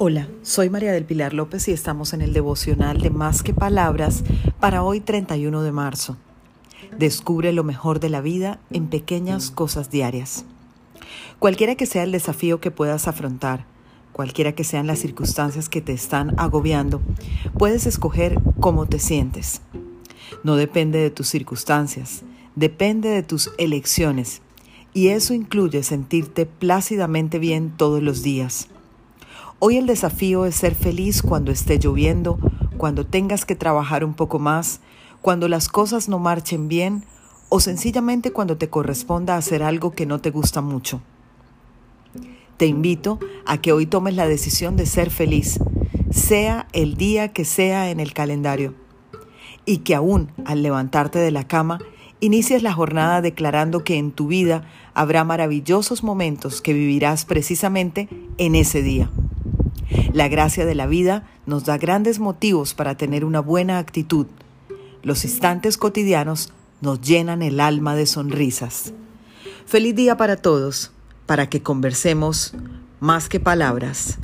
Hola, soy María del Pilar López y estamos en el devocional de Más que Palabras para hoy 31 de marzo. Descubre lo mejor de la vida en pequeñas cosas diarias. Cualquiera que sea el desafío que puedas afrontar, cualquiera que sean las circunstancias que te están agobiando, puedes escoger cómo te sientes. No depende de tus circunstancias, depende de tus elecciones. Y eso incluye sentirte plácidamente bien todos los días Hoy el desafío es ser feliz cuando esté lloviendo, cuando tengas que trabajar un poco más, cuando las cosas no marchen bien o sencillamente cuando te corresponda hacer algo que no te gusta mucho. Te invito a que hoy tomes la decisión de ser feliz, sea el día que sea en el calendario, y que aún al levantarte de la cama, inicies la jornada declarando que en tu vida habrá maravillosos momentos que vivirás precisamente en ese día. La gracia de la vida nos da grandes motivos para tener una buena actitud. Los instantes cotidianos nos llenan el alma de sonrisas. Feliz día para todos, para que conversemos más que palabras.